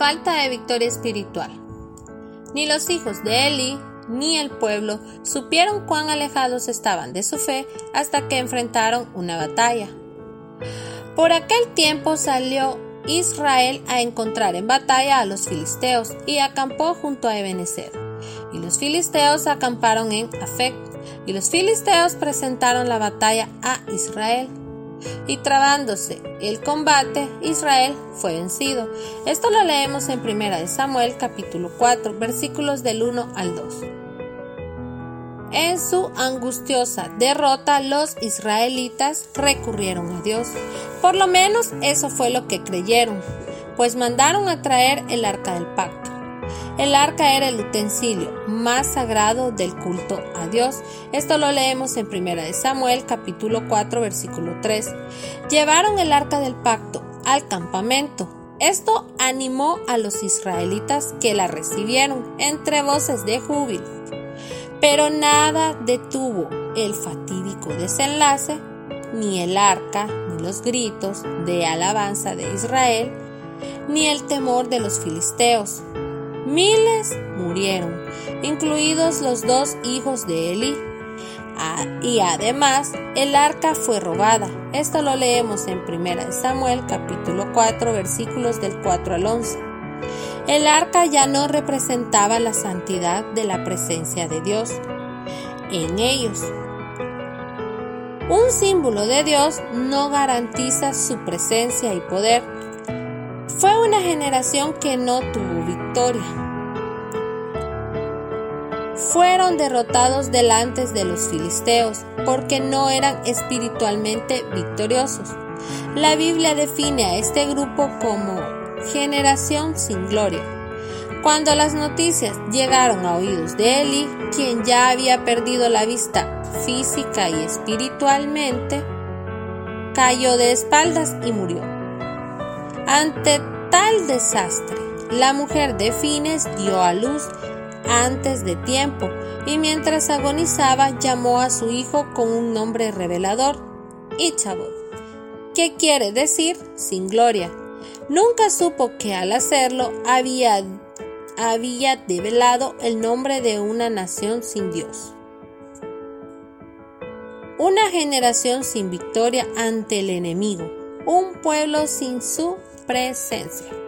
Falta de victoria espiritual. Ni los hijos de Eli ni el pueblo supieron cuán alejados estaban de su fe hasta que enfrentaron una batalla. Por aquel tiempo salió Israel a encontrar en batalla a los filisteos y acampó junto a Ebenezer. Y los filisteos acamparon en Afec, y los filisteos presentaron la batalla a Israel. Y trabándose el combate, Israel fue vencido. Esto lo leemos en 1 Samuel capítulo 4, versículos del 1 al 2. En su angustiosa derrota, los israelitas recurrieron a Dios. Por lo menos eso fue lo que creyeron, pues mandaron a traer el arca del pacto. El arca era el utensilio más sagrado del culto a Dios. Esto lo leemos en 1 Samuel capítulo 4 versículo 3. Llevaron el arca del pacto al campamento. Esto animó a los israelitas que la recibieron entre voces de júbilo. Pero nada detuvo el fatídico desenlace, ni el arca, ni los gritos de alabanza de Israel, ni el temor de los filisteos. Miles murieron, incluidos los dos hijos de Eli. Ah, y además, el arca fue robada. Esto lo leemos en 1 Samuel capítulo 4 versículos del 4 al 11. El arca ya no representaba la santidad de la presencia de Dios en ellos. Un símbolo de Dios no garantiza su presencia y poder. Fue una generación que no tuvo victoria. Fueron derrotados delante de los filisteos porque no eran espiritualmente victoriosos. La Biblia define a este grupo como generación sin gloria. Cuando las noticias llegaron a oídos de Eli, quien ya había perdido la vista física y espiritualmente, cayó de espaldas y murió. Ante tal desastre, la mujer de Fines dio a luz antes de tiempo y mientras agonizaba llamó a su hijo con un nombre revelador, Ichabod, que quiere decir sin gloria. Nunca supo que al hacerlo había, había develado el nombre de una nación sin Dios. Una generación sin victoria ante el enemigo, un pueblo sin su presencia.